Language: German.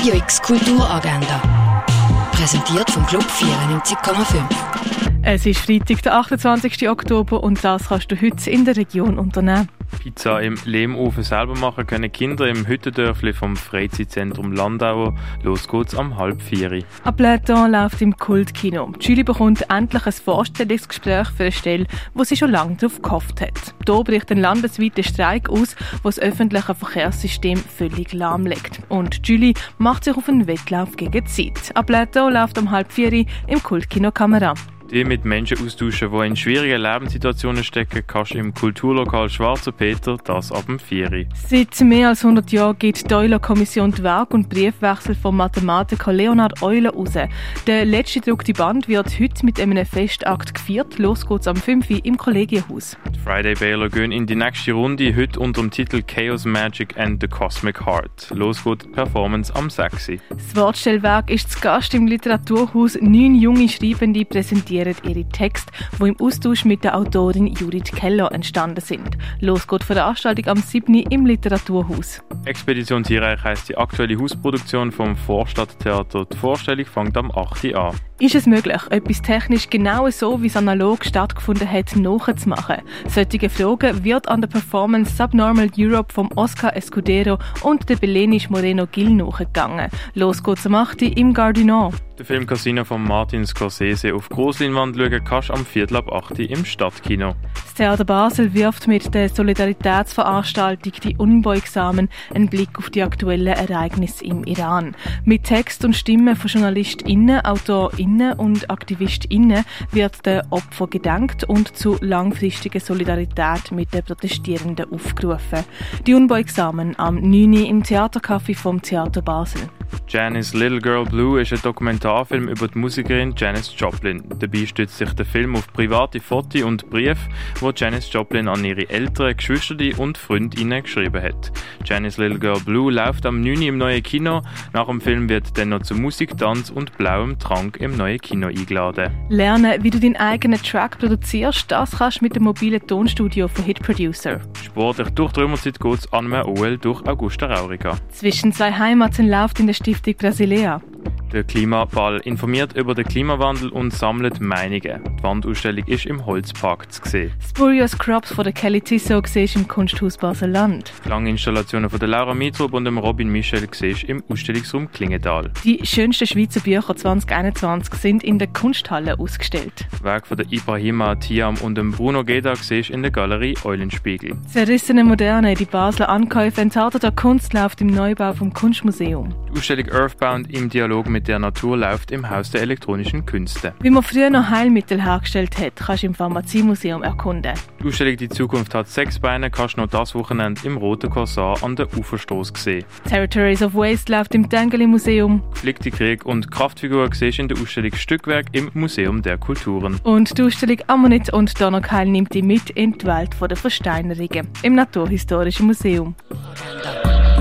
Radio X Kulturagenda. Präsentiert vom Club 94,5. Es ist Freitag, der 28. Oktober und das kannst du heute in der Region unternehmen. Pizza im Lehmofen selber machen können Kinder im Hüttendörfli vom Freizeitzentrum Landauer. Los geht's am halb vier. Ab läuft im Kultkino. Julie bekommt endlich ein Vorstellungsgespräch für eine Stelle, wo sie schon lange darauf gehofft hat. Hier bricht ein landesweiter Streik aus, wo das öffentliche Verkehrssystem völlig lahmlegt. Und Julie macht sich auf einen Wettlauf gegen die Zeit. Ab läuft um halb vier im Kultkino Kamera. Die mit Menschen austauschen, die in schwierigen Lebenssituationen stecken, kannst du im Kulturlokal Schwarzer Peter, das ab dem 4. Seit mehr als 100 Jahren gibt die Euler-Kommission die Werk- und Briefwechsel vom Mathematiker Leonhard Euler raus. Der letzte gedruckte Band wird heute mit einem Festakt gefeiert. Los geht's am 5. Uhr im Kollegienhaus. Die Friday Baylor gehen in die nächste Runde, heute unter dem Titel Chaos Magic and the Cosmic Heart. Los geht die Performance am 6. Das Wortstellwerk ist zu Gast im Literaturhaus. Neun junge Schreibende präsentieren ihre Texte, die im Austausch mit der Autorin Judith Keller entstanden sind. Los geht die Veranstaltung am 7. im Literaturhaus. Expedition Tierreich heisst die aktuelle Hausproduktion vom Vorstadttheater. Die Vorstellung fängt am 8. an. Ist es möglich, etwas technisch genau so, wie es analog stattgefunden hat, nachzumachen? Solche Fragen wird an der Performance Subnormal Europe vom Oscar Escudero und der Belenisch Moreno Gil nachgegangen. Los geht's am 8. im Gardinon. Der Film Casino von Martin Scorsese auf Grossleinwand schauen kannst du am Viertel ab 8 Uhr im Stadtkino. Das Theater Basel wirft mit der Solidaritätsveranstaltung Die Unbeugsamen einen Blick auf die aktuellen Ereignisse im Iran. Mit Text und Stimmen von JournalistInnen, AutorInnen und AktivistInnen wird der Opfer gedankt und zu langfristiger Solidarität mit den Protestierenden aufgerufen. Die Unbeugsamen am 9. Uhr im Theatercafé vom Theater Basel. Janice Little Girl Blue ist ein Dokumentarfilm über die Musikerin Janis Joplin. Dabei stützt sich der Film auf private Fotos und Briefe, die Janis Joplin an ihre Eltern, Geschwister und Freundinnen geschrieben hat. Janice Little Girl Blue läuft am 9. im neuen Kino. Nach dem Film wird dann noch zu Musik, Tanz und blauem Trank im neuen Kino eingeladen. Lernen, wie du deinen eigenen Track produzierst, das kannst du mit dem mobilen Tonstudio von Hit Producer. Sportlich durch die Römerzeit geht es an einem OL durch Augusta Raurica. Zwischen zwei Heimaten läuft in der Stiftung Brasilea. Der Klimaball informiert über den Klimawandel und sammelt Meinungen. Die Wandausstellung ist im Holzpark zu sehen. Spurious Crops von der Kelly Tissot siehst im Kunsthaus Basel-Land. Klanginstallationen von der Laura Mitrup und dem Robin Michel siehst im Ausstellungsraum Klingenthal. Die schönsten Schweizer Bücher 2021 sind in der Kunsthalle ausgestellt. Werk von der Ibrahima Tiam und dem Bruno Geda siehst in der Galerie Eulenspiegel. Zerrissene Moderne, die Basler Ankäufe entarteter Kunst läuft im Neubau vom Kunstmuseum. Die Ausstellung Earthbound im Dialog mit der Natur läuft im Haus der elektronischen Künste. Wie man früher noch Heilmittel hergestellt hat, kannst du im Pharmaziemuseum erkunden. Die Ausstellung Die Zukunft hat sechs Beine kannst du noch das Wochenende im Roten Korsar an der Uferstoß sehen. Territories of Waste läuft im Tengeli Museum. Geflickte Krieg und Kraftfigur siehst in der Ausstellung Stückwerk im Museum der Kulturen. Und die Ausstellung Ammonit und Donnerkeil nimmt dich mit in die Welt der Versteinerungen im Naturhistorischen Museum.